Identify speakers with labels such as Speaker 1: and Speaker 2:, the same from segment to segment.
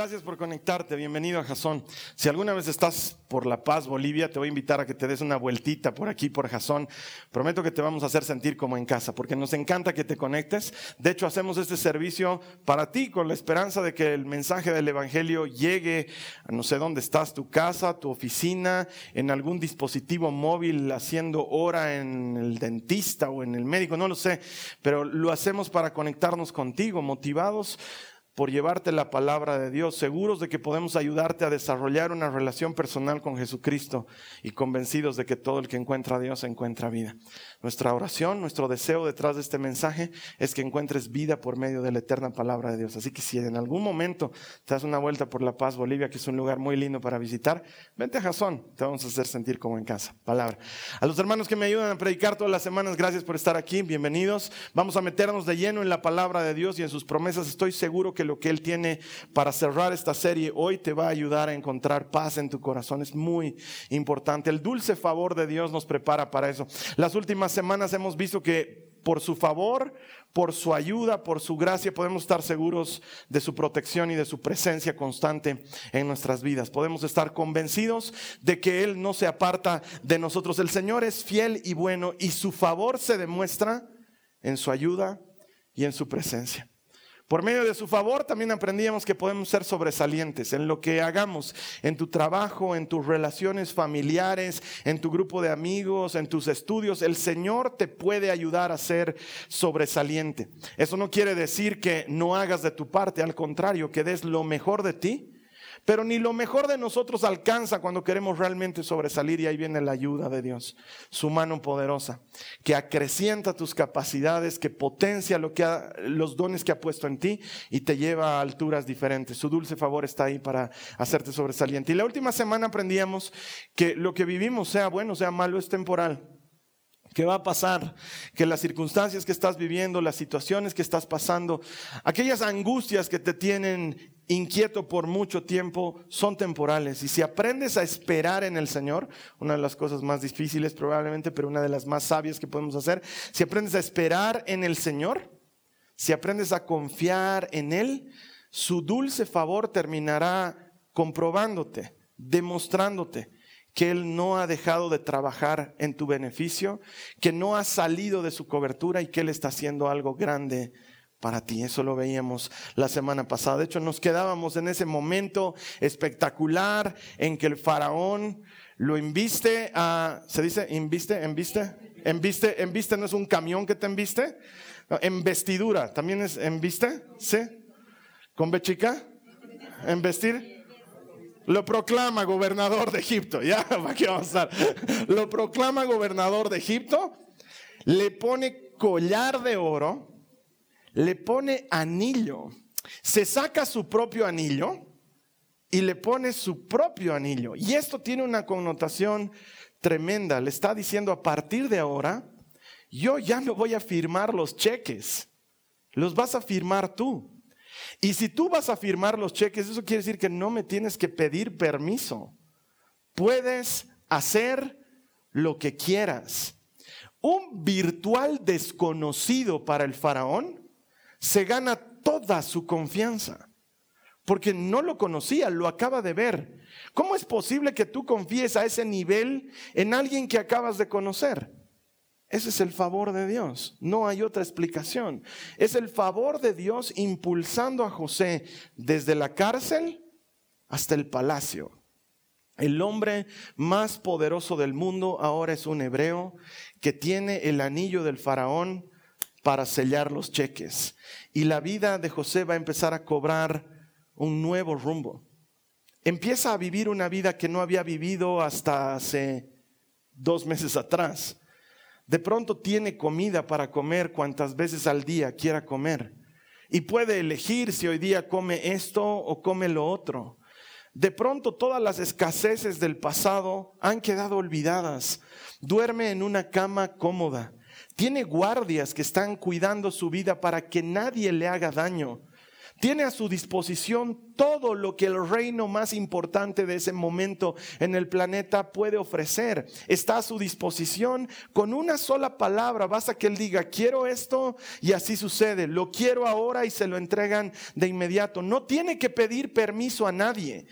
Speaker 1: Gracias por conectarte, bienvenido a Jazón. Si alguna vez estás por La Paz, Bolivia, te voy a invitar a que te des una vueltita por aquí, por Jazón. Prometo que te vamos a hacer sentir como en casa, porque nos encanta que te conectes. De hecho, hacemos este servicio para ti, con la esperanza de que el mensaje del Evangelio llegue a no sé dónde estás, tu casa, tu oficina, en algún dispositivo móvil, haciendo hora en el dentista o en el médico, no lo sé, pero lo hacemos para conectarnos contigo, motivados por llevarte la palabra de Dios, seguros de que podemos ayudarte a desarrollar una relación personal con Jesucristo y convencidos de que todo el que encuentra a Dios encuentra vida. Nuestra oración, nuestro deseo detrás de este mensaje es que encuentres vida por medio de la eterna palabra de Dios. Así que si en algún momento te das una vuelta por La Paz, Bolivia, que es un lugar muy lindo para visitar, vente a Jazón, te vamos a hacer sentir como en casa. Palabra. A los hermanos que me ayudan a predicar todas las semanas, gracias por estar aquí, bienvenidos. Vamos a meternos de lleno en la palabra de Dios y en sus promesas. Estoy seguro que lo que Él tiene para cerrar esta serie hoy te va a ayudar a encontrar paz en tu corazón. Es muy importante. El dulce favor de Dios nos prepara para eso. Las últimas semanas hemos visto que por su favor, por su ayuda, por su gracia, podemos estar seguros de su protección y de su presencia constante en nuestras vidas. Podemos estar convencidos de que Él no se aparta de nosotros. El Señor es fiel y bueno y su favor se demuestra en su ayuda y en su presencia. Por medio de su favor también aprendíamos que podemos ser sobresalientes en lo que hagamos, en tu trabajo, en tus relaciones familiares, en tu grupo de amigos, en tus estudios. El Señor te puede ayudar a ser sobresaliente. Eso no quiere decir que no hagas de tu parte, al contrario, que des lo mejor de ti pero ni lo mejor de nosotros alcanza cuando queremos realmente sobresalir y ahí viene la ayuda de Dios, su mano poderosa, que acrecienta tus capacidades, que potencia lo que los dones que ha puesto en ti y te lleva a alturas diferentes. Su dulce favor está ahí para hacerte sobresaliente. Y la última semana aprendíamos que lo que vivimos, sea bueno, sea malo, es temporal. ¿Qué va a pasar? Que las circunstancias que estás viviendo, las situaciones que estás pasando, aquellas angustias que te tienen inquieto por mucho tiempo son temporales. Y si aprendes a esperar en el Señor, una de las cosas más difíciles probablemente, pero una de las más sabias que podemos hacer, si aprendes a esperar en el Señor, si aprendes a confiar en Él, su dulce favor terminará comprobándote, demostrándote que Él no ha dejado de trabajar en tu beneficio, que no ha salido de su cobertura y que Él está haciendo algo grande para ti. Eso lo veíamos la semana pasada. De hecho, nos quedábamos en ese momento espectacular en que el faraón lo inviste a, ¿se dice inviste? ¿Enviste? ¿Enviste? ¿Enviste no es un camión que te enviste? en vestidura, ¿también es enviste? ¿Sí? ¿Con bechica? ¿En vestir? Lo proclama gobernador de Egipto. Ya, ¿para qué vamos a estar? Lo proclama gobernador de Egipto. Le pone collar de oro. Le pone anillo. Se saca su propio anillo y le pone su propio anillo. Y esto tiene una connotación tremenda. Le está diciendo a partir de ahora, yo ya no voy a firmar los cheques. Los vas a firmar tú. Y si tú vas a firmar los cheques, eso quiere decir que no me tienes que pedir permiso. Puedes hacer lo que quieras. Un virtual desconocido para el faraón se gana toda su confianza, porque no lo conocía, lo acaba de ver. ¿Cómo es posible que tú confíes a ese nivel en alguien que acabas de conocer? Ese es el favor de Dios. No hay otra explicación. Es el favor de Dios impulsando a José desde la cárcel hasta el palacio. El hombre más poderoso del mundo ahora es un hebreo que tiene el anillo del faraón para sellar los cheques. Y la vida de José va a empezar a cobrar un nuevo rumbo. Empieza a vivir una vida que no había vivido hasta hace dos meses atrás. De pronto tiene comida para comer cuantas veces al día quiera comer. Y puede elegir si hoy día come esto o come lo otro. De pronto todas las escaseces del pasado han quedado olvidadas. Duerme en una cama cómoda. Tiene guardias que están cuidando su vida para que nadie le haga daño. Tiene a su disposición todo lo que el reino más importante de ese momento en el planeta puede ofrecer. Está a su disposición con una sola palabra. Basta que él diga, quiero esto y así sucede. Lo quiero ahora y se lo entregan de inmediato. No tiene que pedir permiso a nadie.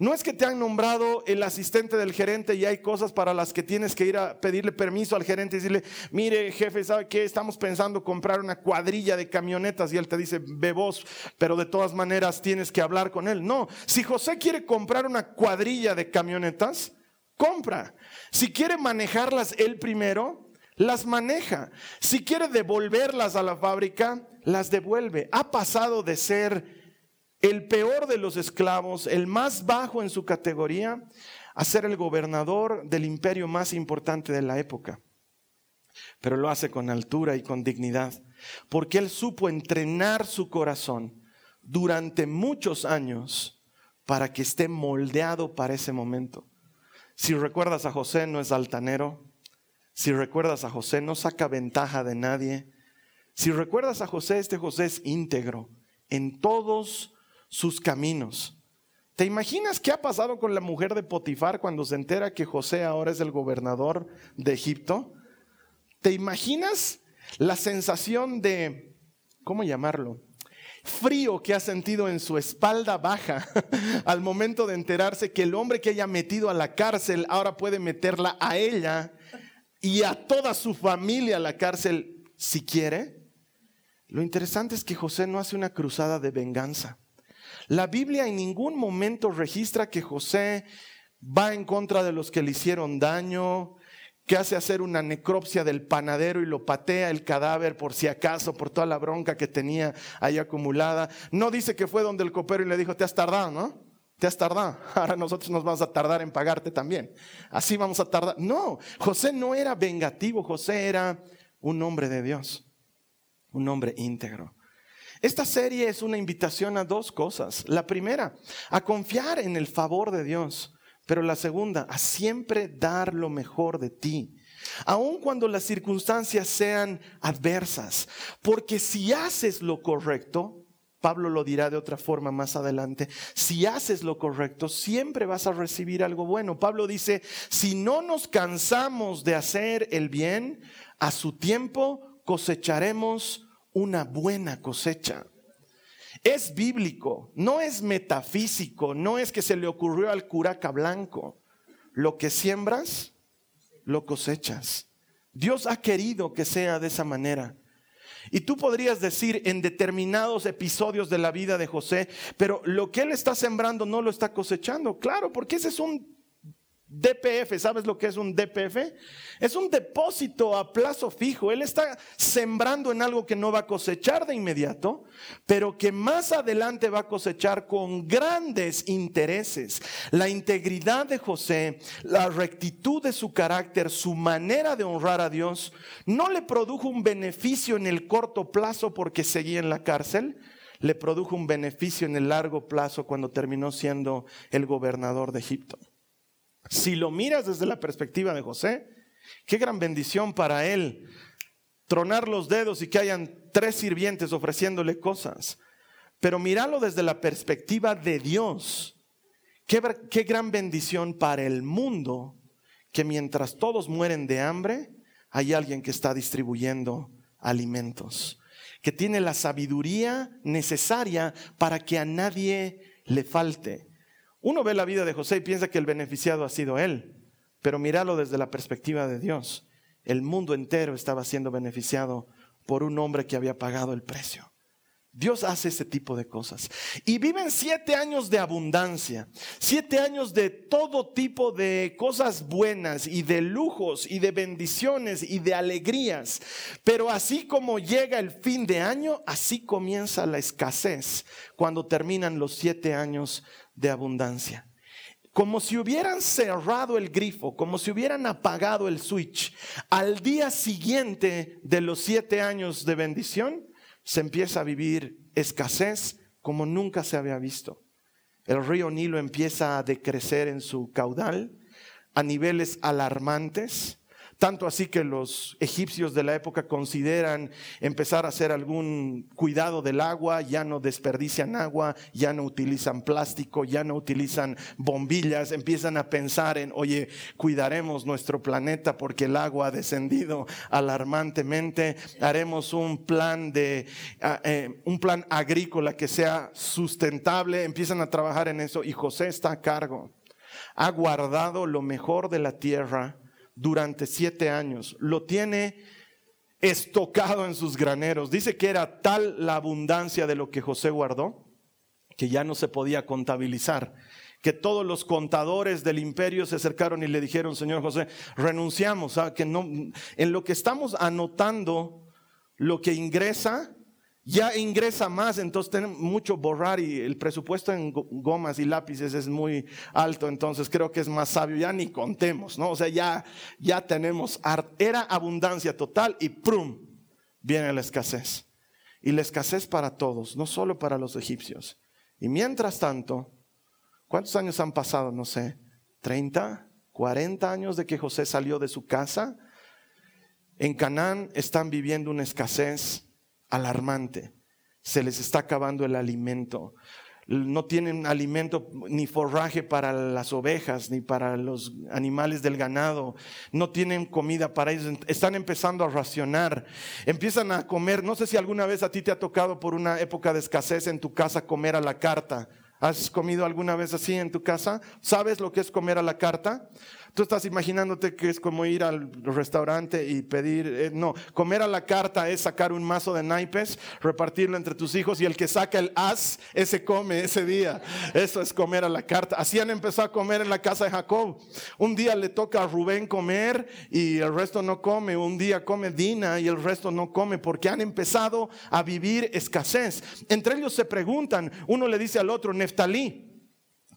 Speaker 1: No es que te han nombrado el asistente del gerente y hay cosas para las que tienes que ir a pedirle permiso al gerente y decirle, mire jefe, ¿sabe qué? Estamos pensando comprar una cuadrilla de camionetas y él te dice, ve vos, pero de todas maneras tienes que hablar con él. No, si José quiere comprar una cuadrilla de camionetas, compra. Si quiere manejarlas él primero, las maneja. Si quiere devolverlas a la fábrica, las devuelve. Ha pasado de ser el peor de los esclavos, el más bajo en su categoría, a ser el gobernador del imperio más importante de la época. Pero lo hace con altura y con dignidad, porque él supo entrenar su corazón durante muchos años para que esté moldeado para ese momento. Si recuerdas a José, no es altanero. Si recuerdas a José, no saca ventaja de nadie. Si recuerdas a José, este José es íntegro en todos sus caminos. ¿Te imaginas qué ha pasado con la mujer de Potifar cuando se entera que José ahora es el gobernador de Egipto? ¿Te imaginas la sensación de, ¿cómo llamarlo? Frío que ha sentido en su espalda baja al momento de enterarse que el hombre que haya metido a la cárcel ahora puede meterla a ella y a toda su familia a la cárcel si quiere. Lo interesante es que José no hace una cruzada de venganza. La Biblia en ningún momento registra que José va en contra de los que le hicieron daño, que hace hacer una necropsia del panadero y lo patea el cadáver por si acaso, por toda la bronca que tenía ahí acumulada. No dice que fue donde el copero y le dijo, te has tardado, ¿no? Te has tardado. Ahora nosotros nos vamos a tardar en pagarte también. Así vamos a tardar. No, José no era vengativo, José era un hombre de Dios, un hombre íntegro. Esta serie es una invitación a dos cosas. La primera, a confiar en el favor de Dios, pero la segunda, a siempre dar lo mejor de ti, aun cuando las circunstancias sean adversas, porque si haces lo correcto, Pablo lo dirá de otra forma más adelante, si haces lo correcto, siempre vas a recibir algo bueno. Pablo dice, si no nos cansamos de hacer el bien, a su tiempo cosecharemos una buena cosecha. Es bíblico, no es metafísico, no es que se le ocurrió al curaca blanco. Lo que siembras, lo cosechas. Dios ha querido que sea de esa manera. Y tú podrías decir en determinados episodios de la vida de José, pero lo que él está sembrando no lo está cosechando. Claro, porque ese es un DPF, ¿sabes lo que es un DPF? Es un depósito a plazo fijo. Él está sembrando en algo que no va a cosechar de inmediato, pero que más adelante va a cosechar con grandes intereses. La integridad de José, la rectitud de su carácter, su manera de honrar a Dios, no le produjo un beneficio en el corto plazo porque seguía en la cárcel, le produjo un beneficio en el largo plazo cuando terminó siendo el gobernador de Egipto. Si lo miras desde la perspectiva de José, qué gran bendición para él tronar los dedos y que hayan tres sirvientes ofreciéndole cosas. Pero míralo desde la perspectiva de Dios. Qué, qué, gran bendición para el mundo que mientras todos mueren de hambre, hay alguien que está distribuyendo alimentos, que tiene la sabiduría necesaria para que a nadie le falte. Uno ve la vida de José y piensa que el beneficiado ha sido él, pero míralo desde la perspectiva de Dios. El mundo entero estaba siendo beneficiado por un hombre que había pagado el precio. Dios hace ese tipo de cosas. Y viven siete años de abundancia, siete años de todo tipo de cosas buenas y de lujos y de bendiciones y de alegrías. Pero así como llega el fin de año, así comienza la escasez cuando terminan los siete años de abundancia. como si hubieran cerrado el grifo, como si hubieran apagado el switch. Al día siguiente de los siete años de bendición, se empieza a vivir escasez como nunca se había visto. El río Nilo empieza a decrecer en su caudal a niveles alarmantes. Tanto así que los egipcios de la época consideran empezar a hacer algún cuidado del agua, ya no desperdician agua, ya no utilizan plástico, ya no utilizan bombillas, empiezan a pensar en, oye, cuidaremos nuestro planeta porque el agua ha descendido alarmantemente, haremos un plan de, ah, eh, un plan agrícola que sea sustentable, empiezan a trabajar en eso y José está a cargo. Ha guardado lo mejor de la tierra durante siete años. Lo tiene estocado en sus graneros. Dice que era tal la abundancia de lo que José guardó que ya no se podía contabilizar. Que todos los contadores del imperio se acercaron y le dijeron, Señor José, renunciamos a que no, en lo que estamos anotando, lo que ingresa, ya ingresa más, entonces tenemos mucho borrar y el presupuesto en gomas y lápices es muy alto, entonces creo que es más sabio, ya ni contemos, ¿no? O sea, ya, ya tenemos, era abundancia total y ¡prum! viene la escasez. Y la escasez para todos, no solo para los egipcios. Y mientras tanto, ¿cuántos años han pasado? No sé, 30, 40 años de que José salió de su casa. En Canaán están viviendo una escasez alarmante. Se les está acabando el alimento. No tienen alimento ni forraje para las ovejas ni para los animales del ganado. No tienen comida para ellos. Están empezando a racionar. Empiezan a comer. No sé si alguna vez a ti te ha tocado por una época de escasez en tu casa comer a la carta. ¿Has comido alguna vez así en tu casa? ¿Sabes lo que es comer a la carta? Tú estás imaginándote que es como ir al restaurante y pedir, eh, no, comer a la carta es sacar un mazo de naipes, repartirlo entre tus hijos y el que saca el as, ese come ese día. Eso es comer a la carta. Así han empezado a comer en la casa de Jacob. Un día le toca a Rubén comer y el resto no come. Un día come Dina y el resto no come porque han empezado a vivir escasez. Entre ellos se preguntan, uno le dice al otro, Neftalí,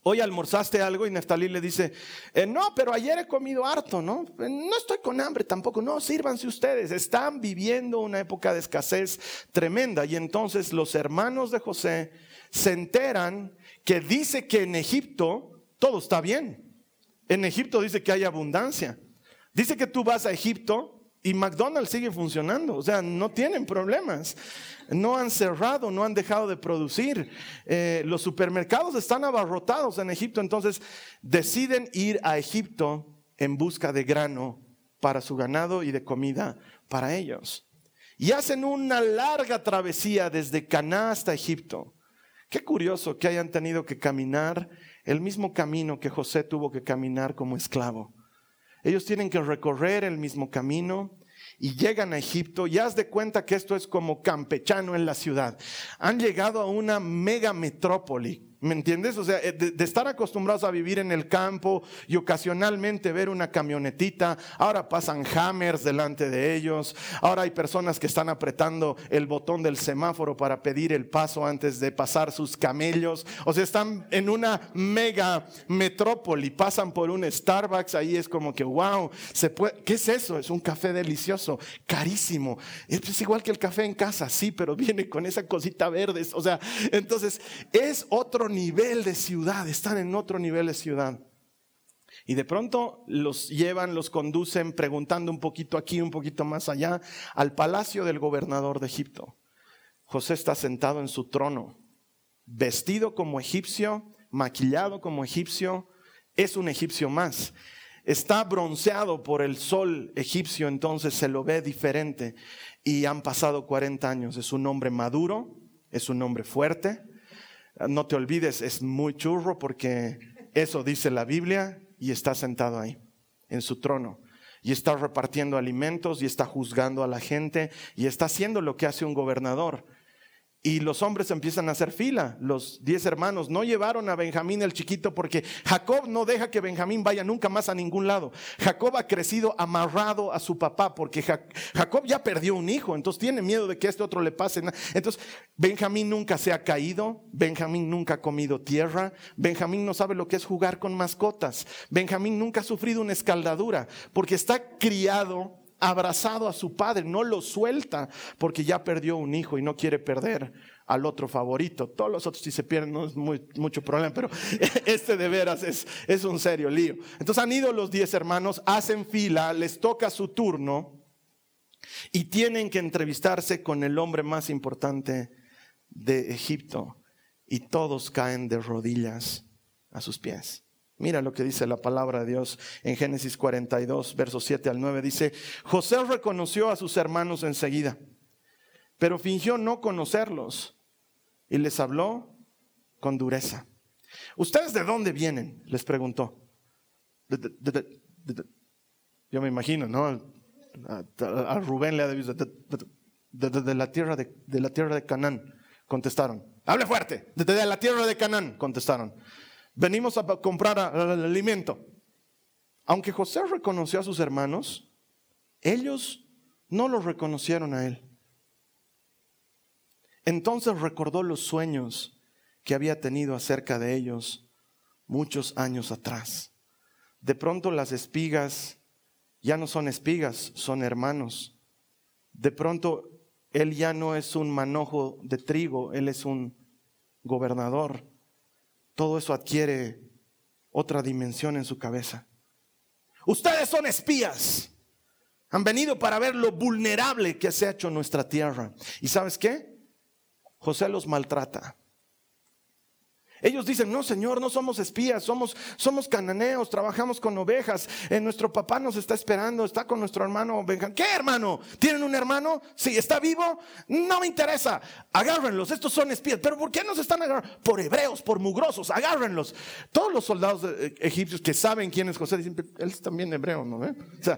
Speaker 1: Hoy almorzaste algo y Neftalí le dice, eh, no, pero ayer he comido harto, ¿no? Eh, no estoy con hambre tampoco, no, sírvanse ustedes. Están viviendo una época de escasez tremenda. Y entonces los hermanos de José se enteran que dice que en Egipto todo está bien. En Egipto dice que hay abundancia. Dice que tú vas a Egipto y McDonald's sigue funcionando, o sea, no tienen problemas. No han cerrado, no han dejado de producir. Eh, los supermercados están abarrotados en Egipto, entonces deciden ir a Egipto en busca de grano para su ganado y de comida para ellos. Y hacen una larga travesía desde Caná hasta Egipto. Qué curioso que hayan tenido que caminar el mismo camino que José tuvo que caminar como esclavo. Ellos tienen que recorrer el mismo camino y llegan a Egipto y haz de cuenta que esto es como campechano en la ciudad. Han llegado a una mega metrópoli ¿Me entiendes? O sea, eh, de, estar acostumbrados a vivir en el campo y ocasionalmente ver una camionetita, ahora pasan hammers delante de ellos, ahora hay personas que están apretando el botón del semáforo para pedir el paso antes de pasar sus camellos, o sea, están en una mega metrópoli, pasan por un Starbucks, ahí es como que, wow, se puede, ¿qué es eso? Es un café delicioso, carísimo, es igual que el café en casa, sí, pero viene con esa cosita verde, o sea, entonces es otro nivel de ciudad, están en otro nivel de ciudad. Y de pronto los llevan, los conducen preguntando un poquito aquí, un poquito más allá, al palacio del gobernador de Egipto. José está sentado en su trono, vestido como egipcio, maquillado como egipcio, es un egipcio más. Está bronceado por el sol egipcio, entonces se lo ve diferente. Y han pasado 40 años. Es un hombre maduro, es un hombre fuerte, no te olvides, es muy churro porque eso dice la Biblia y está sentado ahí, en su trono. Y está repartiendo alimentos y está juzgando a la gente y está haciendo lo que hace un gobernador. Y los hombres empiezan a hacer fila. Los diez hermanos no llevaron a Benjamín el chiquito porque Jacob no deja que Benjamín vaya nunca más a ningún lado. Jacob ha crecido amarrado a su papá porque Jacob ya perdió un hijo, entonces tiene miedo de que este otro le pase. Entonces, Benjamín nunca se ha caído, Benjamín nunca ha comido tierra, Benjamín no sabe lo que es jugar con mascotas, Benjamín nunca ha sufrido una escaldadura porque está criado abrazado a su padre, no lo suelta porque ya perdió un hijo y no quiere perder al otro favorito. Todos los otros si se pierden no es mucho problema, pero este de veras es, un serio lío. Entonces han ido los diez hermanos, hacen fila, les toca su turno y tienen que entrevistarse con el hombre más importante de Egipto y todos caen de rodillas a sus pies. Mira lo que dice la palabra de Dios en Génesis 42, versos 7 al 9. Dice, José reconoció a sus hermanos enseguida, pero fingió no conocerlos y les habló con dureza. ¿Ustedes de dónde vienen? Les preguntó. yo me imagino, ¿no? A, Rubén le ha dicho, de, la tierra de, la tierra de Canaán, contestaron. Hable fuerte, de la tierra de Canaán, contestaron venimos a comprar alimento. Aunque José reconoció a sus hermanos, ellos no lo reconocieron a él. Entonces recordó los sueños que había tenido acerca de ellos muchos años atrás. De pronto las espigas ya no son espigas, son hermanos. De pronto él ya no es un manojo de trigo, él es un gobernador todo eso adquiere otra dimensión en su cabeza. Ustedes son espías. Han venido para ver lo vulnerable que se ha hecho nuestra tierra. ¿Y sabes qué? José los maltrata. Ellos dicen, no, Señor, no somos espías, somos, somos cananeos, trabajamos con ovejas, eh, nuestro papá nos está esperando, está con nuestro hermano Benjamín. ¿Qué hermano? ¿Tienen un hermano? Sí, ¿está vivo? No me interesa. Agárrenlos, estos son espías. ¿Pero por qué nos están agarrando? Por hebreos, por mugrosos, agárrenlos. Todos los soldados eh, egipcios que saben quién es José dicen, él es también hebreo, ¿no? O sea,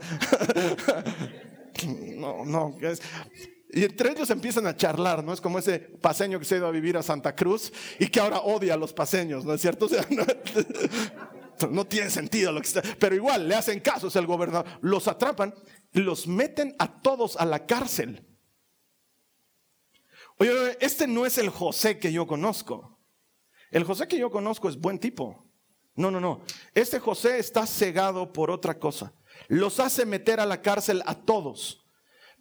Speaker 1: no, no. Es, y entre ellos empiezan a charlar, ¿no? Es como ese paseño que se ha ido a vivir a Santa Cruz y que ahora odia a los paseños, ¿no es cierto? O sea, no, tiene sentido lo que está. Pero igual le hacen caso, es el gobernador. Los atrapan los meten a todos a la cárcel. Oye, este no es el José que yo conozco. El José que yo conozco es buen tipo. No, no, no. Este José está cegado por otra cosa. Los hace meter a la cárcel a todos.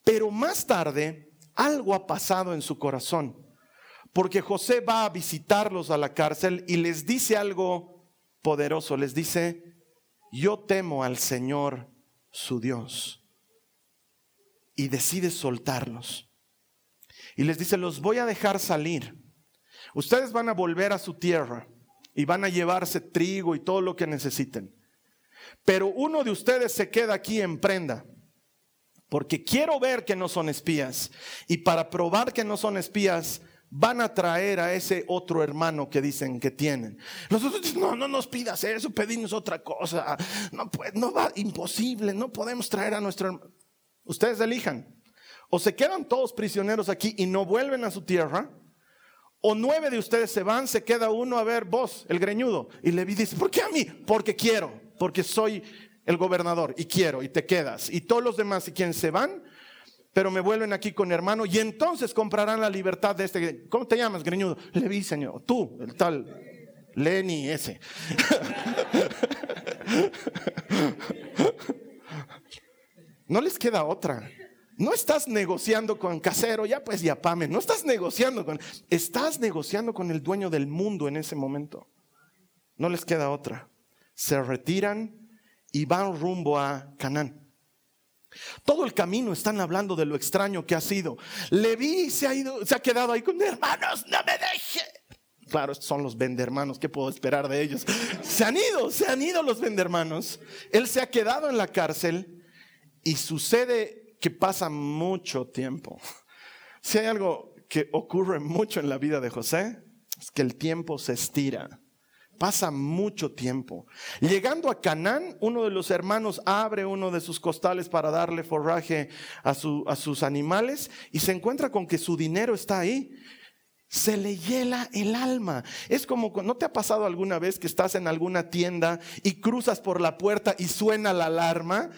Speaker 1: Pero más tarde algo ha pasado en su corazón, porque José va a visitarlos a la cárcel y les dice algo poderoso, les dice, yo temo al Señor su Dios. Y decide soltarlos. Y les dice, los voy a dejar salir. Ustedes van a volver a su tierra y van a llevarse trigo y todo lo que necesiten. Pero uno de ustedes se queda aquí en prenda porque quiero ver que no son espías. Y para probar que no son espías, van a traer a ese otro hermano que dicen que tienen. No, no nos pidas eso, pedimos otra cosa. No, pues, no va, imposible, no podemos traer a nuestro hermano. Ustedes elijan. O se quedan todos prisioneros aquí y no vuelven a su tierra, o nueve de ustedes se van, se queda uno a ver vos, el greñudo. Y le dice, ¿por qué a mí? Porque quiero, porque soy el gobernador y quiero y te quedas. Y todos los demás, y quien se van, pero me vuelven aquí con hermano y entonces comprarán la libertad de este. ¿Cómo te llamas, greñudo? vi señor. Tú, el tal Lenny ese. No les queda otra. No estás negociando con casero, ya pues ya pame. No estás negociando con. Estás negociando con el dueño del mundo en ese momento. No les queda otra. Se retiran y van rumbo a Canaán. Todo el camino están hablando de lo extraño que ha sido. Leví se ha ido, se ha quedado ahí con hermanos, no me deje. Claro, estos son los vendermanos, ¿qué puedo esperar de ellos? Se han ido, se han ido los vendermanos. Él se ha quedado en la cárcel y sucede que pasa mucho tiempo. Si hay algo que ocurre mucho en la vida de José, es que el tiempo se estira. Pasa mucho tiempo. Llegando a Canaán, uno de los hermanos abre uno de sus costales para darle forraje a, a sus animales y se encuentra con que su dinero está ahí. Se le hiela el alma. Es como, ¿no te ha pasado alguna vez que estás en alguna tienda y cruzas por la puerta y suena la alarma?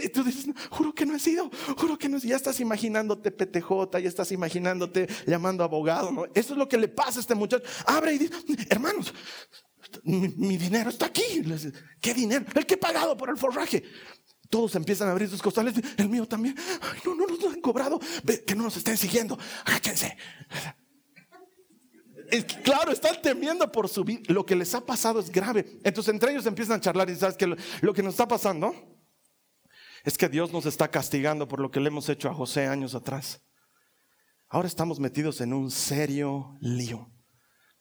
Speaker 1: Y tú dices, juro que no he sido, juro que no he sido. Ya estás imaginándote PTJ, ya estás imaginándote llamando abogado. Eso es lo que le pasa a este muchacho. Abre y dice, hermanos, mi, dinero está aquí. ¿Qué dinero? El que he pagado por el forraje. Todos empiezan a abrir sus costales. El mío también. Ay, no, no nos han cobrado. que no nos estén siguiendo. Agáchense claro, están temiendo por su vida. Lo que les ha pasado es grave. Entonces entre ellos empiezan a charlar y sabes que lo, que nos está pasando es que Dios nos está castigando por lo que le hemos hecho a José años atrás. Ahora estamos metidos en un serio lío.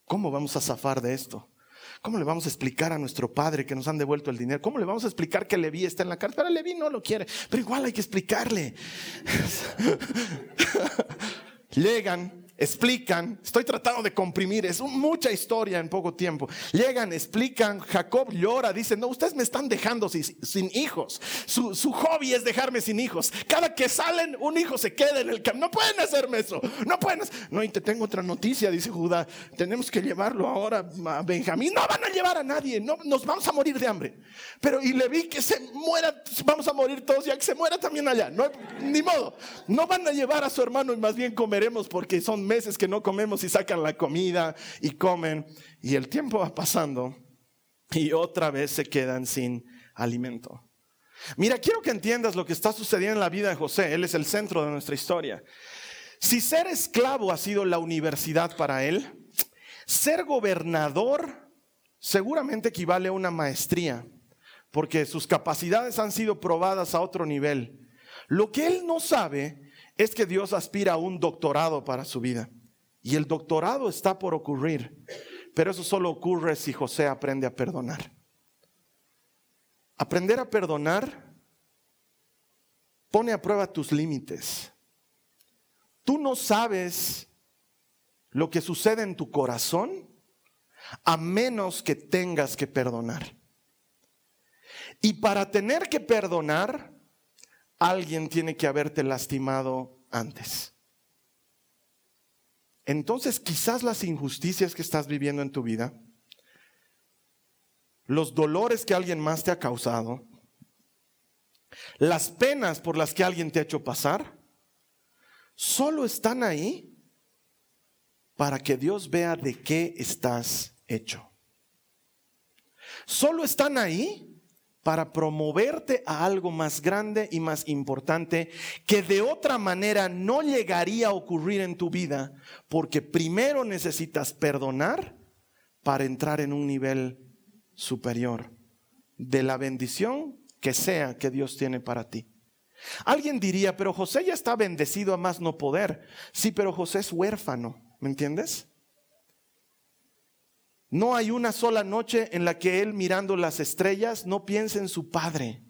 Speaker 1: ¿Cómo vamos a zafar de esto? ¿Cómo le vamos a explicar a nuestro padre que nos han devuelto el dinero? ¿Cómo le vamos a explicar que Levi está en la cárcel? Pero Levi no lo quiere, pero igual hay que explicarle. Llegan explican, estoy tratando de comprimir, es mucha historia en poco tiempo. Llegan, explican, Jacob llora, dice, no, ustedes me están dejando sin, hijos. Su, hobby es dejarme sin hijos. Cada que salen, un hijo se queda en el camino. No pueden hacerme eso, no pueden. No, y te tengo otra noticia, dice Judá, tenemos que llevarlo ahora a Benjamín. No van a llevar a nadie, no, nos vamos a morir de hambre. Pero y le vi que se muera, vamos a morir todos, ya que se muera también allá. No, ni modo, no van a llevar a su hermano y más bien comeremos porque son meses que no comemos y sacan la comida y comen y el tiempo va pasando y otra vez se quedan sin alimento. Mira, quiero que entiendas lo que está sucediendo en la vida de José. Él es el centro de nuestra historia. Si ser esclavo ha sido la universidad para él, ser gobernador seguramente equivale a una maestría, porque sus capacidades han sido probadas a otro nivel. Lo que él no sabe es que Dios aspira a un doctorado para su vida. Y el doctorado está por ocurrir, pero eso solo ocurre si José aprende a perdonar. Aprender a perdonar pone a prueba tus límites. Tú no sabes lo que sucede en tu corazón a menos que tengas que perdonar. Y para tener que perdonar, alguien tiene que haberte lastimado antes. Entonces quizás las injusticias que estás viviendo en tu vida, los dolores que alguien más te ha causado, las penas por las que alguien te ha hecho pasar, solo están ahí para que Dios vea de qué estás hecho. Solo están ahí para promoverte a algo más grande y más importante que de otra manera no llegaría a ocurrir en tu vida, porque primero necesitas perdonar para entrar en un nivel superior de la bendición que sea que Dios tiene para ti. Alguien diría, pero José ya está bendecido a más no poder. Sí, pero José es huérfano, ¿me entiendes? No hay una sola noche en la que él mirando las estrellas no piense en su padre.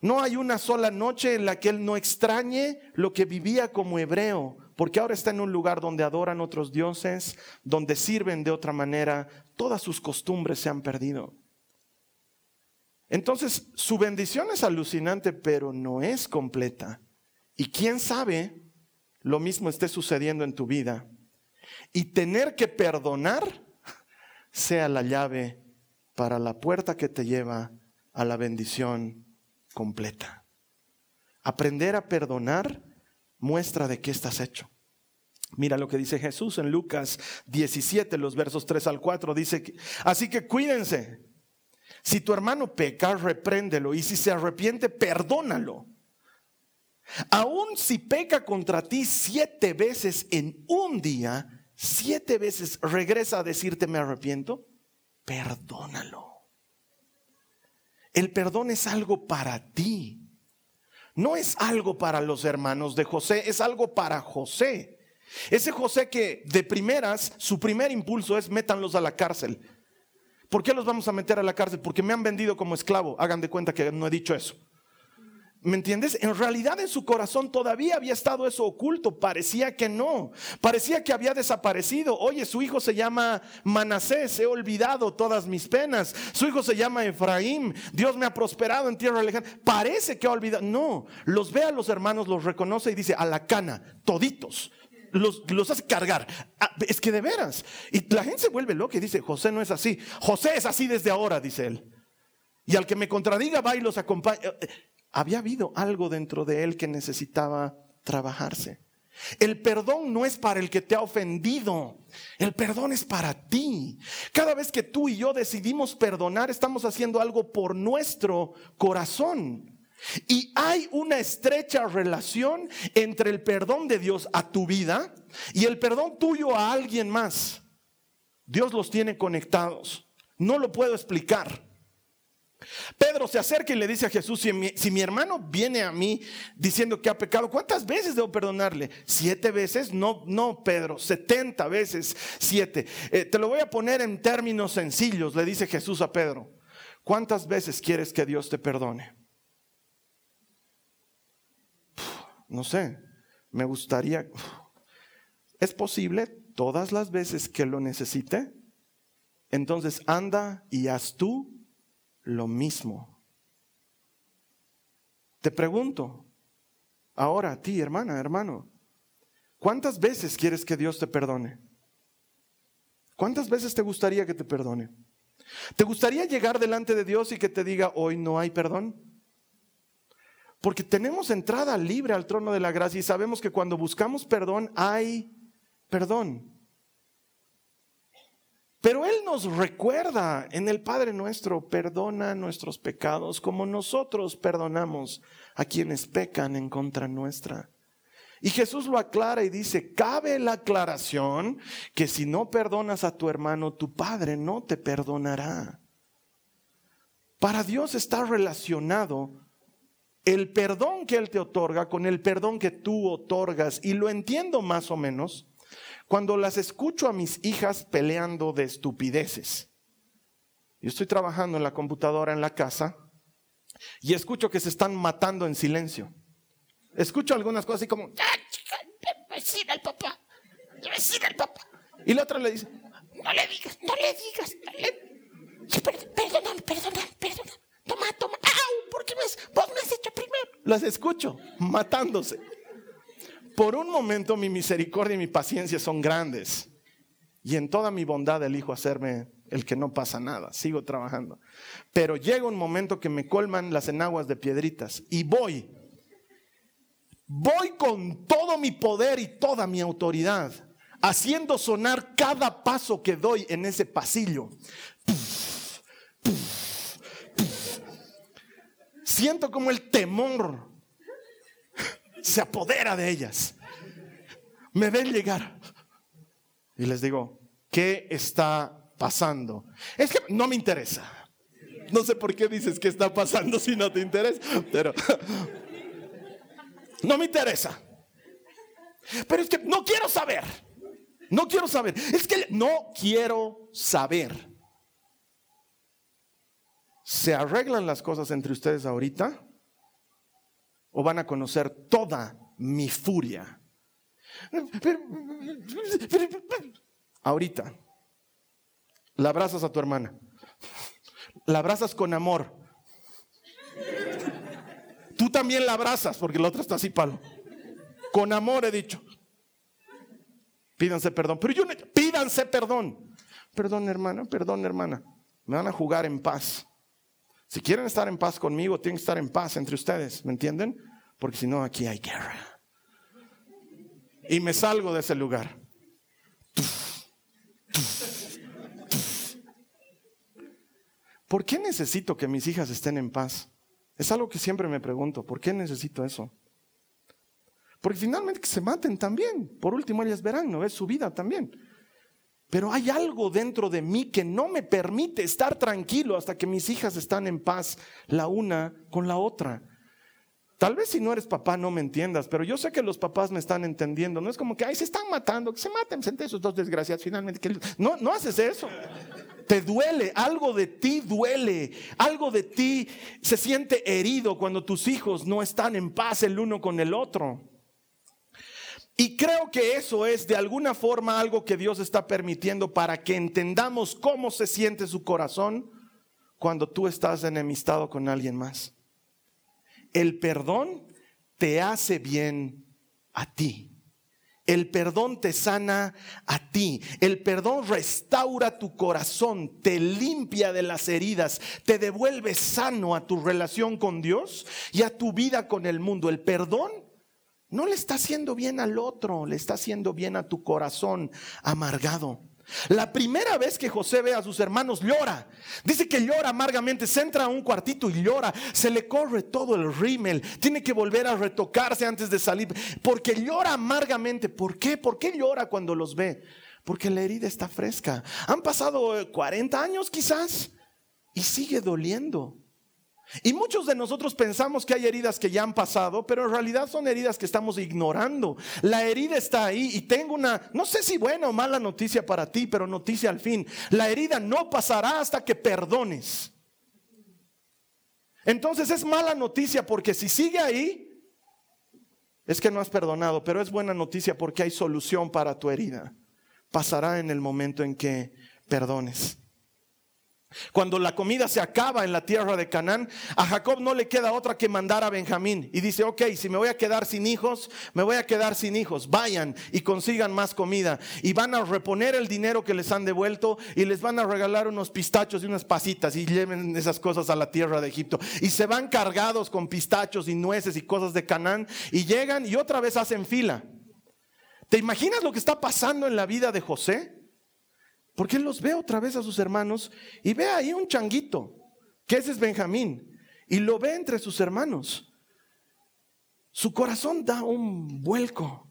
Speaker 1: No hay una sola noche en la que él no extrañe lo que vivía como hebreo, porque ahora está en un lugar donde adoran otros dioses, donde sirven de otra manera, todas sus costumbres se han perdido. Entonces, su bendición es alucinante, pero no es completa. Y quién sabe, lo mismo esté sucediendo en tu vida. Y tener que perdonar sea la llave para la puerta que te lleva a la bendición completa. Aprender a perdonar muestra de qué estás hecho. Mira lo que dice Jesús en Lucas 17, los versos 3 al 4. Dice, así que cuídense. Si tu hermano peca, repréndelo. Y si se arrepiente, perdónalo. Aún si peca contra ti siete veces en un día, siete veces regresa a decirte me arrepiento, perdónalo. El perdón es algo para ti. No es algo para los hermanos de José, es algo para José. Ese José que de primeras, su primer impulso es métanlos a la cárcel. ¿Por qué los vamos a meter a la cárcel? Porque me han vendido como esclavo. Hagan de cuenta que no he dicho eso. ¿Me entiendes? En realidad en su corazón todavía había estado eso oculto. Parecía que no. Parecía que había desaparecido. Oye, su hijo se llama Manasés. He olvidado todas mis penas. Su hijo se llama Efraín. Dios me ha prosperado en tierra lejana. Parece que ha olvidado. No. Los ve a los hermanos, los reconoce y dice, a la cana, toditos. los, los hace cargar. Ah, es que de veras. Y la gente se vuelve loca y dice, José no es así. José es así desde ahora, dice él. Y al que me contradiga va y los acompaña. Había habido algo dentro de él que necesitaba trabajarse. El perdón no es para el que te ha ofendido, el perdón es para ti. Cada vez que tú y yo decidimos perdonar, estamos haciendo algo por nuestro corazón. Y hay una estrecha relación entre el perdón de Dios a tu vida y el perdón tuyo a alguien más. Dios los tiene conectados. No lo puedo explicar. Pedro se acerca y le dice a Jesús, si mi, hermano viene a mí diciendo que ha pecado, ¿cuántas veces debo perdonarle? ¿Siete veces? No, no, Pedro, setenta veces siete. Eh, te lo voy a poner en términos sencillos, le dice Jesús a Pedro. ¿Cuántas veces quieres que Dios te perdone? no sé, me gustaría... ¿Es posible todas las veces que lo necesite? Entonces anda y haz tú lo mismo. Te pregunto, ahora a ti, hermana, hermano, ¿cuántas veces quieres que Dios te perdone? ¿Cuántas veces te gustaría que te perdone? ¿Te gustaría llegar delante de Dios y que te diga, hoy no hay perdón? Porque tenemos entrada libre al trono de la gracia y sabemos que cuando buscamos perdón hay perdón. Pero Él nos recuerda en el Padre nuestro, perdona nuestros pecados como nosotros perdonamos a quienes pecan en contra nuestra. Y Jesús lo aclara y dice, cabe la aclaración que si no perdonas a tu hermano, tu Padre no te perdonará. Para Dios está relacionado el perdón que Él te otorga con el perdón que tú otorgas. Y lo entiendo más o menos cuando las escucho a mis hijas peleando de estupideces. Yo estoy trabajando en la computadora en la casa y escucho que se están matando en silencio. Escucho algunas cosas así como, decir al papá, decir al papá. Y la otra le dice, no le digas, no le digas, no le... perdóname, perdóname, perdóname. Toma, toma, ¡au! ¿Por qué vos me has hecho primero? Las escucho matándose. Por un momento mi misericordia y mi paciencia son grandes. Y en toda mi bondad elijo hacerme el que no pasa nada. Sigo trabajando. Pero llega un momento que me colman las enaguas de piedritas. Y voy. Voy con todo mi poder y toda mi autoridad. Haciendo sonar cada paso que doy en ese pasillo. Siento como el temor se apodera de ellas. Me ven llegar y les digo, ¿qué está pasando? Es que no me interesa. No sé por qué dices que está pasando si no te interesa, pero no me interesa. Pero es que no quiero saber. No quiero saber. Es que no quiero saber. ¿Se arreglan las cosas entre ustedes ahorita? O van a conocer toda mi furia. Ahorita, la abrazas a tu hermana, la abrazas con amor. Tú también la abrazas porque la otra está así palo. Con amor he dicho. Pídanse perdón. Pero yo, pídanse perdón. Perdón, hermana, perdón, hermana. Me van a jugar en paz. Si quieren estar en paz conmigo, tienen que estar en paz entre ustedes, ¿me entienden? Porque si no, aquí hay guerra. Y me salgo de ese lugar. ¿Por qué necesito que mis hijas estén en paz? Es algo que siempre me pregunto. ¿Por qué necesito eso? Porque finalmente que se maten también. Por último, ellas verán, ¿no? Es su vida también. Pero hay algo dentro de mí que no me permite estar tranquilo hasta que mis hijas están en paz la una con la otra. Tal vez si no eres papá no me entiendas, pero yo sé que los papás me están entendiendo. No es como que, ay, se están matando, que se maten, senté esos dos desgraciados finalmente. No, no haces eso. Te duele, algo de ti duele, algo de ti se siente herido cuando tus hijos no están en paz el uno con el otro. Y creo que eso es de alguna forma algo que Dios está permitiendo para que entendamos cómo se siente su corazón cuando tú estás enemistado con alguien más. El perdón te hace bien a ti El perdón te sana a ti. El perdón restaura tu corazón, te limpia de las heridas, te devuelve sano a tu relación con Dios y a tu vida con el mundo. El perdón no le está haciendo bien al otro, le está haciendo bien a tu corazón amargado. La primera vez que José ve a sus hermanos llora. Dice que llora amargamente, se entra a un cuartito y llora, se le corre todo el rímel, tiene que volver a retocarse antes de salir, porque llora amargamente. ¿Por qué? ¿Por qué llora cuando los ve? Porque la herida está fresca. Han pasado 40 años quizás y sigue doliendo. Y muchos de nosotros pensamos que hay heridas que ya han pasado, pero en realidad son heridas que estamos ignorando. La herida está ahí y tengo una, no sé si buena o mala noticia para ti, pero noticia al fin. La herida no pasará hasta que perdones. Entonces es mala noticia porque si sigue ahí, es que no has perdonado, pero es buena noticia porque hay solución para tu herida. Pasará en el momento en que perdones. Cuando la comida se acaba en la tierra de Canaán, a Jacob no le queda otra que mandar a Benjamín. Y dice, ok, si me voy a quedar sin hijos, me voy a quedar sin hijos. Vayan y consigan más comida. Y van a reponer el dinero que les han devuelto y les van a regalar unos pistachos y unas pasitas y lleven esas cosas a la tierra de Egipto. Y se van cargados con pistachos y nueces y cosas de Canaán y llegan y otra vez hacen fila. ¿Te imaginas lo que está pasando en la vida de José? Porque él los ve otra vez a sus hermanos y ve ahí un changuito, que ese es Benjamín, y lo ve entre sus hermanos. Su corazón da un vuelco.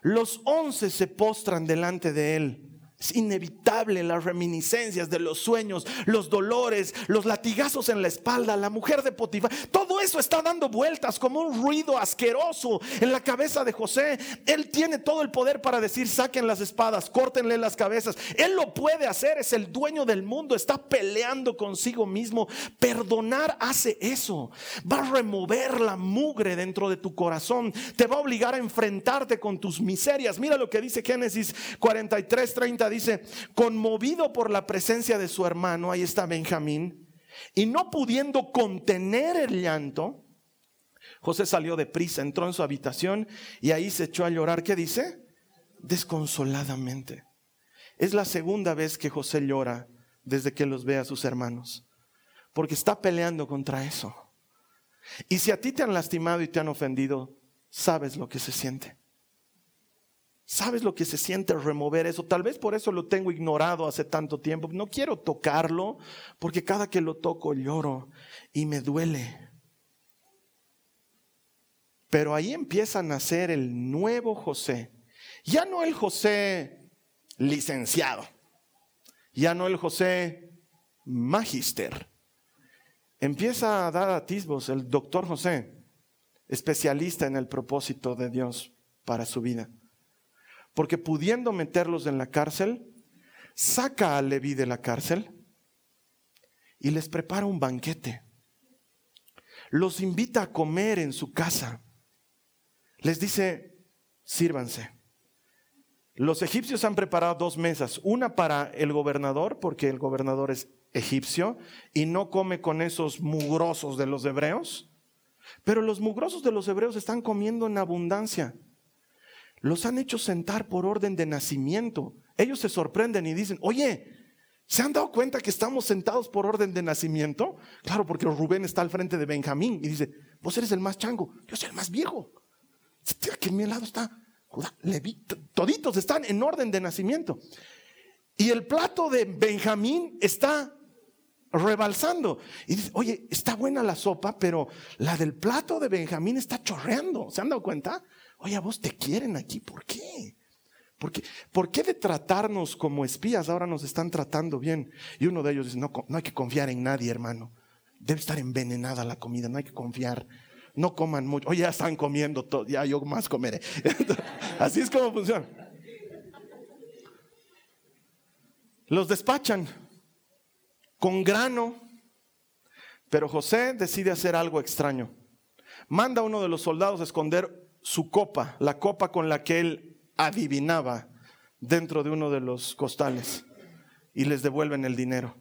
Speaker 1: Los once se postran delante de él. Es inevitable las reminiscencias de los sueños, los dolores, los latigazos en la espalda, la mujer de Potifar. Todo eso está dando vueltas como un ruido asqueroso en la cabeza de José. Él tiene todo el poder para decir, saquen las espadas, córtenle las cabezas. Él lo puede hacer, es el dueño del mundo, está peleando consigo mismo. Perdonar hace eso. Va a remover la mugre dentro de tu corazón. Te va a obligar a enfrentarte con tus miserias. Mira lo que dice Génesis 43, 30 dice, conmovido por la presencia de su hermano, ahí está Benjamín, y no pudiendo contener el llanto, José salió de prisa, entró en su habitación y ahí se echó a llorar. ¿Qué dice? Desconsoladamente. Es la segunda vez que José llora desde que los ve a sus hermanos, porque está peleando contra eso. Y si a ti te han lastimado y te han ofendido, sabes lo que se siente. ¿Sabes lo que se siente remover eso? Tal vez por eso lo tengo ignorado hace tanto tiempo. No quiero tocarlo porque cada que lo toco lloro y me duele. Pero ahí empieza a nacer el nuevo José. Ya no el José licenciado. Ya no el José magister. Empieza a dar atisbos el doctor José, especialista en el propósito de Dios para su vida porque pudiendo meterlos en la cárcel, saca a Leví de la cárcel y les prepara un banquete. Los invita a comer en su casa. Les dice, sírvanse. Los egipcios han preparado dos mesas, una para el gobernador, porque el gobernador es egipcio y no come con esos mugrosos de los hebreos, pero los mugrosos de los hebreos están comiendo en abundancia los han hecho sentar por orden de nacimiento. Ellos se sorprenden y dicen, oye, ¿se han dado cuenta que estamos sentados por orden de nacimiento? Claro, porque Rubén está al frente de Benjamín y dice, vos eres el más chango, yo soy el más viejo. Aquí a mi lado está Judá, Leví, toditos están en orden de nacimiento. Y el plato de Benjamín está rebalsando. Y dice, oye, está buena la sopa, pero la del plato de Benjamín está chorreando. ¿Se han dado cuenta? Oye, a vos te quieren aquí, ¿por qué? ¿Por qué? ¿Por qué de tratarnos como espías ahora nos están tratando bien? Y uno de ellos dice, no, no hay que confiar en nadie, hermano. Debe estar envenenada la comida, no hay que confiar. No coman mucho. Oye, ya están comiendo todo, ya yo más comeré. Así es como funciona. Los despachan con grano, pero José decide hacer algo extraño. Manda a uno de los soldados a esconder su copa, la copa con la que él adivinaba dentro de uno de los costales y les devuelven el dinero.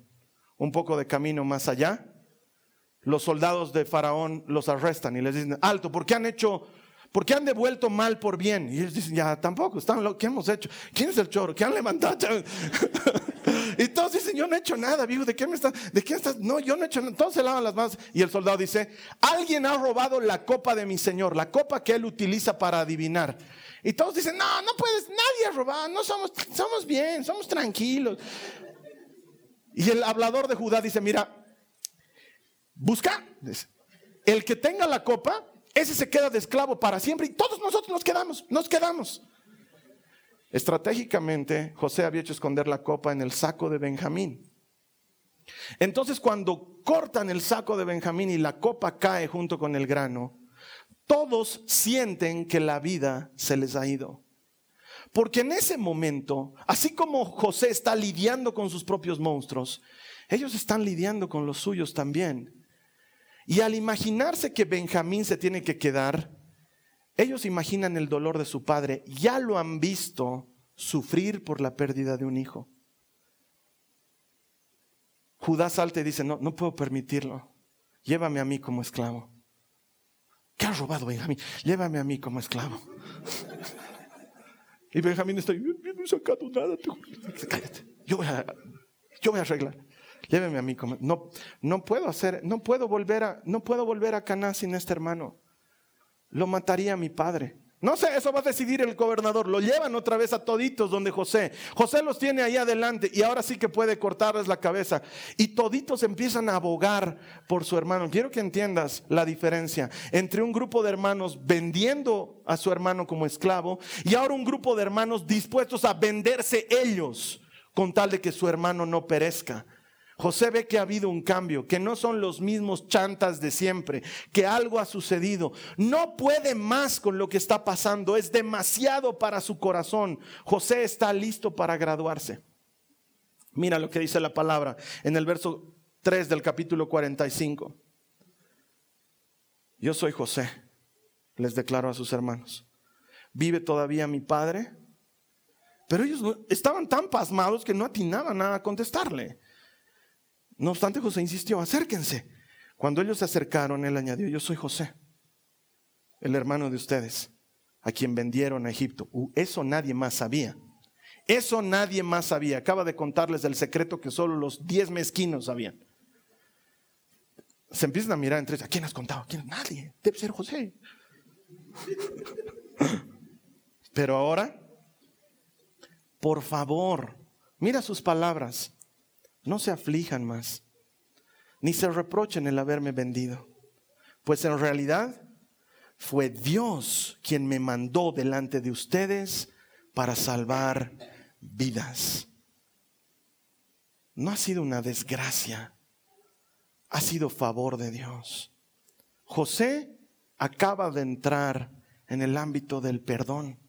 Speaker 1: Un poco de camino más allá, los soldados de Faraón los arrestan y les dicen, alto, ¿por qué han hecho, porque han devuelto mal por bien. Y ellos dicen, ya tampoco, están lo ¿qué hemos hecho? ¿Quién es el choro? ¿Qué han levantado? y todos dicen, yo no he hecho nada, viejo, ¿de qué me estás? ¿De qué estás? No, yo no he hecho nada. Todos se lavan las manos. Y el soldado dice, alguien ha robado la copa de mi señor, la copa que él utiliza para adivinar. Y todos dicen, no, no puedes, nadie ha robado, no somos, somos bien, somos tranquilos. Y el hablador de Judá dice, mira, busca, el que tenga la copa, ese se queda de esclavo para siempre y todos nosotros nos quedamos, nos quedamos. Estratégicamente, José había hecho esconder la copa en el saco de Benjamín. Entonces, cuando cortan el saco de Benjamín y la copa cae junto con el grano, todos sienten que la vida se les ha ido. Porque en ese momento, así como José está lidiando con sus propios monstruos, ellos están lidiando con los suyos también. Y al imaginarse que Benjamín se tiene que quedar, ellos imaginan el dolor de su padre. Ya lo han visto sufrir por la pérdida de un hijo. Judá salta y dice, no, no puedo permitirlo. Llévame a mí como esclavo. ¿Qué has robado, Benjamín? Llévame a mí como esclavo. Y Benjamín está, yo no he sacado nada. Cállate. Yo voy a, yo voy a arreglar. Lléveme a mí como, no, no puedo hacer, no puedo volver a, no puedo volver a Caná sin este hermano. Lo mataría mi padre. No sé, eso va a decidir el gobernador. Lo llevan otra vez a toditos donde José. José los tiene ahí adelante y ahora sí que puede cortarles la cabeza. Y toditos empiezan a abogar por su hermano. Quiero que entiendas la diferencia entre un grupo de hermanos vendiendo a su hermano como esclavo y ahora un grupo de hermanos dispuestos a venderse ellos con tal de que su hermano no perezca. José ve que ha habido un cambio, que no son los mismos chantas de siempre, que algo ha sucedido. No puede más con lo que está pasando, es demasiado para su corazón. José está listo para graduarse. Mira lo que dice la palabra en el verso 3 del capítulo 45. Yo soy José, les declaro a sus hermanos. ¿Vive todavía mi padre? Pero ellos estaban tan pasmados que no atinaban a contestarle. No obstante, José insistió, acérquense. Cuando ellos se acercaron, él añadió, yo soy José, el hermano de ustedes, a quien vendieron a Egipto. Uh, eso nadie más sabía. Eso nadie más sabía. Acaba de contarles el secreto que solo los diez mezquinos sabían. Se empiezan a mirar entre ellos. ¿A quién has contado? ¿A quién? Nadie. Debe ser José. Pero ahora, por favor, mira sus palabras no se aflijan más, ni se reprochen el haberme vendido, pues en realidad fue Dios quien me mandó delante de ustedes para salvar vidas. No ha sido una desgracia, ha sido favor de Dios. José acaba de entrar en el ámbito del perdón.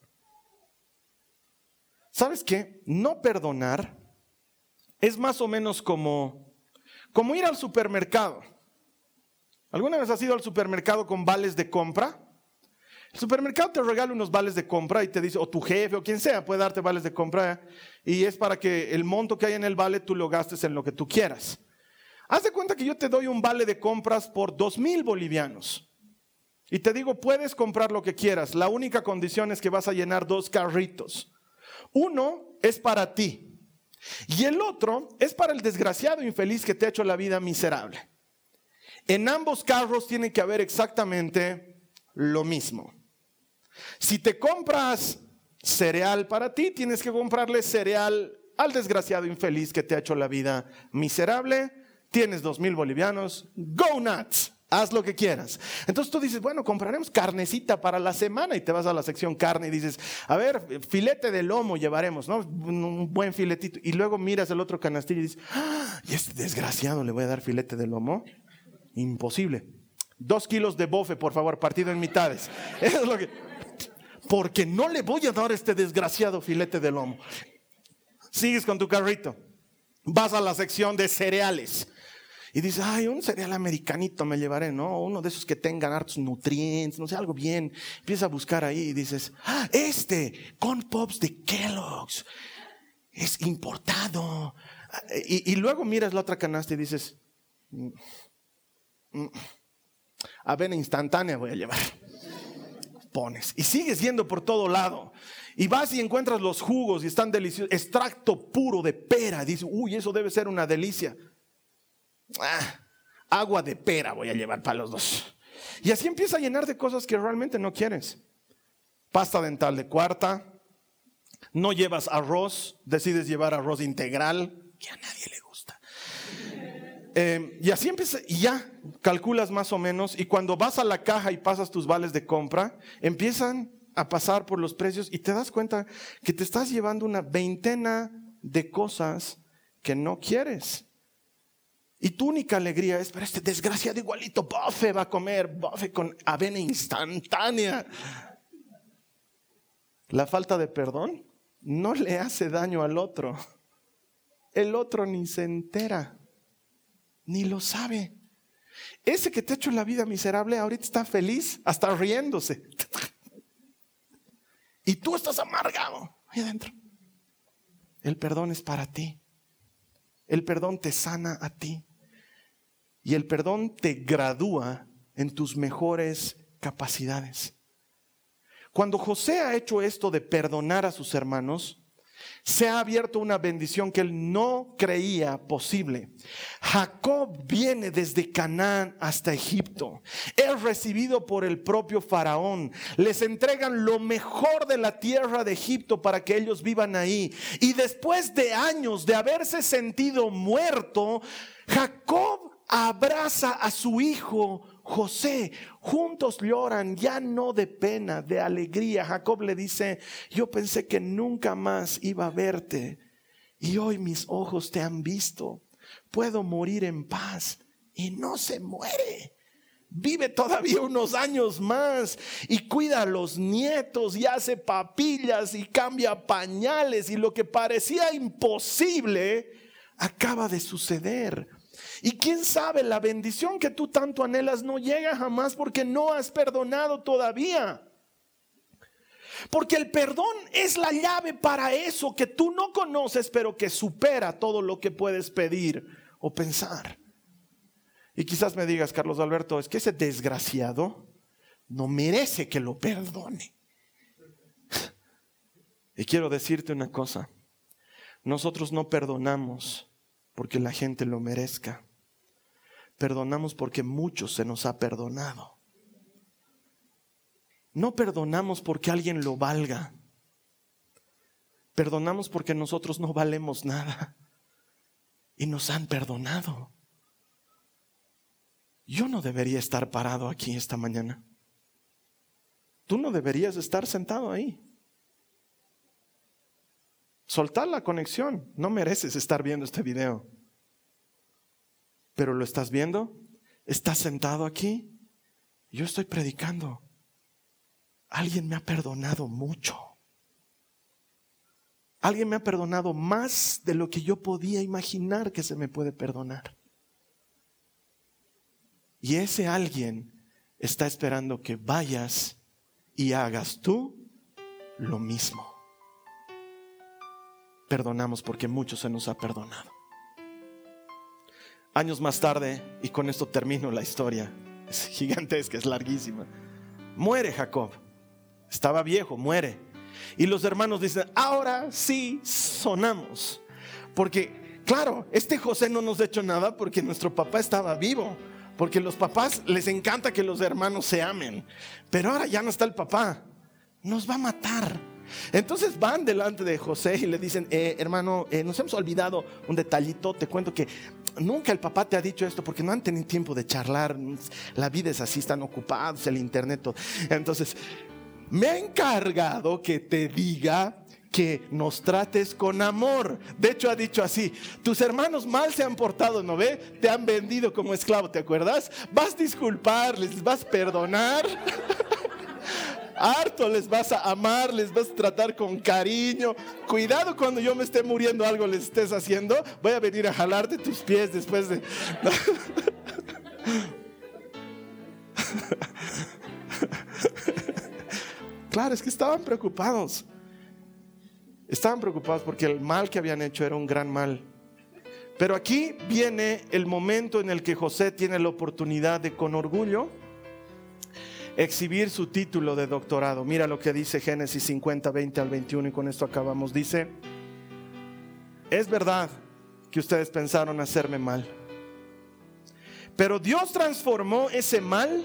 Speaker 1: ¿Sabes qué? No perdonar es más o menos como, como ir al supermercado. ¿Alguna vez has ido al supermercado con vales de compra? El supermercado te regala unos vales de compra y te dice, o tu jefe o quien sea puede darte vales de compra y es para que el monto que hay en el vale tú lo gastes en lo que tú quieras. Haz de cuenta que yo te doy un vale de compras por dos mil bolivianos y te digo, puedes comprar lo que quieras. La única condición es que vas a llenar dos carritos. Uno es para ti, y el otro es para el desgraciado infeliz que te ha hecho la vida miserable. En ambos carros tiene que haber exactamente lo mismo. Si te compras cereal para ti, tienes que comprarle cereal al desgraciado infeliz que te ha hecho la vida miserable. Tienes dos mil bolivianos. Go nuts haz lo que quieras. Entonces tú dices, bueno, compraremos carnecita para la semana y te vas a la sección carne y dices, a ver, filete de lomo llevaremos, ¿no? Un buen filetito. Y luego miras el otro canastillo y dices, ¡Ah! ¿y este desgraciado le voy a dar filete de lomo? Imposible. Dos kilos de bofe, por favor, partido en mitades. Eso es lo que... Porque no le voy a dar este desgraciado filete de lomo. Sigues con tu carrito. Vas a la sección de cereales. Y dices, ay, un cereal americanito me llevaré, ¿no? Uno de esos que tengan hartos nutrientes, no sé, algo bien. Empieza a buscar ahí y dices, ah, este, con pops de Kellogg's. Es importado. Y, luego miras la otra canasta y dices, mm, mm, avena instantánea voy a llevar. pones. Y sigues yendo por todo lado. Y vas y encuentras los jugos y están deliciosos. Extracto puro de pera. Dices, uy, eso debe ser una delicia. Ah, agua de pera voy a llevar para los dos. Y así empieza a llenar de cosas que realmente no quieres. Pasta dental de cuarta. No llevas arroz, decides llevar arroz integral, que a nadie le gusta. Eh, y así empieza, y ya calculas más o menos, y cuando vas a la caja y pasas tus vales de compra, empiezan a pasar por los precios y te das cuenta que te estás llevando una veintena de cosas que no quieres. Y tu única alegría es, pero este desgraciado igualito, bofe va a comer, bofe con avena instantánea. La falta de perdón no le hace daño al otro. El otro ni se entera, ni lo sabe. Ese que te ha hecho la vida miserable ahorita está feliz, hasta riéndose. Y tú estás amargado ahí adentro. El perdón es para ti. El perdón te sana a ti. Y el perdón te gradúa en tus mejores capacidades. Cuando José ha hecho esto de perdonar a sus hermanos, se ha abierto una bendición que él no creía posible. Jacob viene desde Canaán hasta Egipto. Es recibido por el propio faraón. Les entregan lo mejor de la tierra de Egipto para que ellos vivan ahí. Y después de años de haberse sentido muerto, Jacob abraza a su hijo José, juntos lloran, ya no de pena, de alegría. Jacob le dice, yo pensé que nunca más iba a verte y hoy mis ojos te han visto. Puedo morir en paz y no se muere. Vive todavía unos años más y cuida a los nietos y hace papillas y cambia pañales y lo que parecía imposible acaba de suceder. Y quién sabe, la bendición que tú tanto anhelas no llega jamás porque no has perdonado todavía. Porque el perdón es la llave para eso que tú no conoces, pero que supera todo lo que puedes pedir o pensar. Y quizás me digas, Carlos Alberto, es que ese desgraciado no merece que lo perdone. Y quiero decirte una cosa, nosotros no perdonamos porque la gente lo merezca. Perdonamos porque mucho se nos ha perdonado. No perdonamos porque alguien lo valga. Perdonamos porque nosotros no valemos nada. Y nos han perdonado. Yo no debería estar parado aquí esta mañana. Tú no deberías estar sentado ahí. Soltar la conexión. No mereces estar viendo este video pero lo estás viendo, estás sentado aquí, yo estoy predicando. Alguien me ha perdonado mucho. Alguien me ha perdonado más de lo que yo podía imaginar que se me puede perdonar. Y ese alguien está esperando que vayas y hagas tú lo mismo. Perdonamos porque mucho se nos ha perdonado. Años más tarde, y con esto termino la historia, es gigantesca, es larguísima, muere Jacob. Estaba viejo, muere. Y los hermanos dicen, ahora sí sonamos. Porque, claro, este José no nos ha hecho nada porque nuestro papá estaba vivo. Porque los papás les encanta que los hermanos se amen. Pero ahora ya no está el papá. Nos va a matar. Entonces van delante de José y le dicen, eh, hermano, eh, nos hemos olvidado un detallito, te cuento que nunca el papá te ha dicho esto porque no han tenido tiempo de charlar, la vida es así, están ocupados, el internet. Entonces, me ha encargado que te diga que nos trates con amor. De hecho, ha dicho así, tus hermanos mal se han portado, ¿no ve? Te han vendido como esclavo, ¿te acuerdas? Vas a disculparles, vas a perdonar. harto les vas a amar, les vas a tratar con cariño. Cuidado cuando yo me esté muriendo algo les estés haciendo, voy a venir a jalarte tus pies después de... Claro, es que estaban preocupados. Estaban preocupados porque el mal que habían hecho era un gran mal. Pero aquí viene el momento en el que José tiene la oportunidad de con orgullo exhibir su título de doctorado. Mira lo que dice Génesis 50, 20 al 21 y con esto acabamos. Dice, es verdad que ustedes pensaron hacerme mal, pero Dios transformó ese mal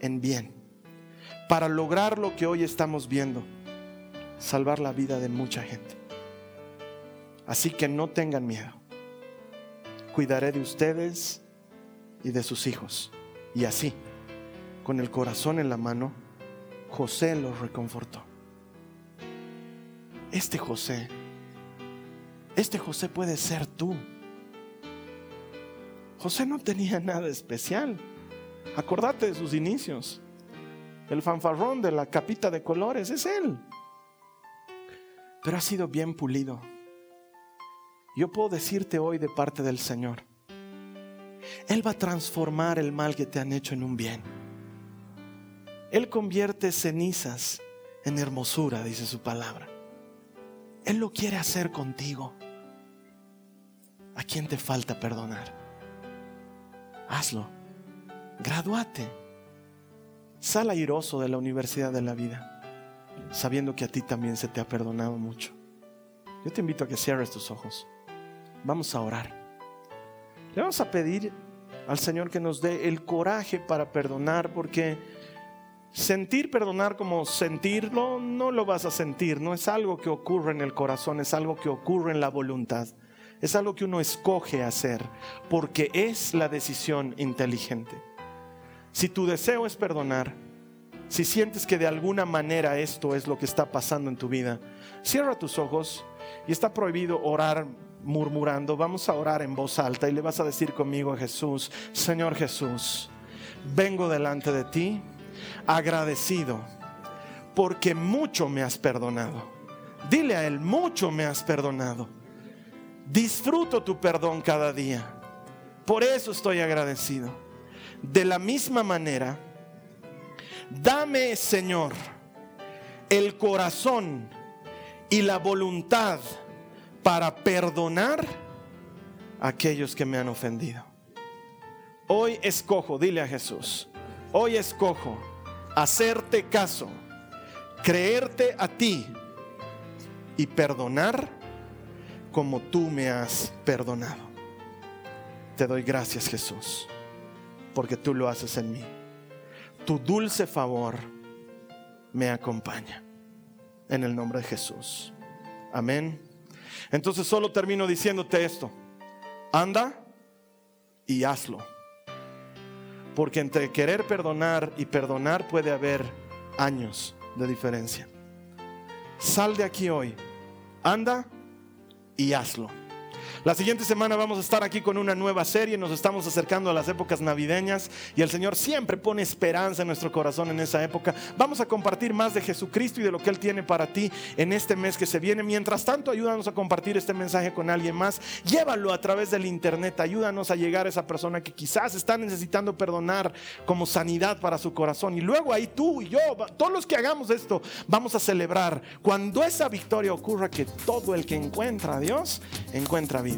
Speaker 1: en bien para lograr lo que hoy estamos viendo, salvar la vida de mucha gente. Así que no tengan miedo. Cuidaré de ustedes y de sus hijos. Y así, con el corazón en la mano, José los reconfortó. Este José, este José puede ser tú. José no tenía nada especial. Acordate de sus inicios. El fanfarrón de la capita de colores es él. Pero ha sido bien pulido. Yo puedo decirte hoy de parte del Señor, Él va a transformar el mal que te han hecho en un bien. Él convierte cenizas en hermosura, dice su palabra. Él lo quiere hacer contigo. ¿A quién te falta perdonar? Hazlo. Gradúate. Sal airoso de la universidad de la vida, sabiendo que a ti también se te ha perdonado mucho. Yo te invito a que cierres tus ojos. Vamos a orar. Le vamos a pedir al Señor que nos dé el coraje para perdonar, porque sentir perdonar como sentirlo, no lo vas a sentir, no es algo que ocurre en el corazón, es algo que ocurre en la voluntad, es algo que uno escoge hacer, porque es la decisión inteligente. Si tu deseo es perdonar, si sientes que de alguna manera esto es lo que está pasando en tu vida, cierra tus ojos y está prohibido orar murmurando, vamos a orar en voz alta y le vas a decir conmigo a Jesús, Señor Jesús, vengo delante de ti agradecido porque mucho me has perdonado. Dile a Él, mucho me has perdonado. Disfruto tu perdón cada día. Por eso estoy agradecido. De la misma manera, dame, Señor, el corazón y la voluntad para perdonar a aquellos que me han ofendido. Hoy escojo, dile a Jesús, hoy escojo hacerte caso, creerte a ti y perdonar como tú me has perdonado. Te doy gracias Jesús, porque tú lo haces en mí. Tu dulce favor me acompaña. En el nombre de Jesús. Amén. Entonces solo termino diciéndote esto. Anda y hazlo. Porque entre querer perdonar y perdonar puede haber años de diferencia. Sal de aquí hoy. Anda y hazlo. La siguiente semana vamos a estar aquí con una nueva serie, nos estamos acercando a las épocas navideñas y el Señor siempre pone esperanza en nuestro corazón en esa época. Vamos a compartir más de Jesucristo y de lo que Él tiene para ti en este mes que se viene. Mientras tanto, ayúdanos a compartir este mensaje con alguien más. Llévalo a través del internet, ayúdanos a llegar a esa persona que quizás está necesitando perdonar como sanidad para su corazón. Y luego ahí tú y yo, todos los que hagamos esto, vamos a celebrar cuando esa victoria ocurra que todo el que encuentra a Dios encuentra vida.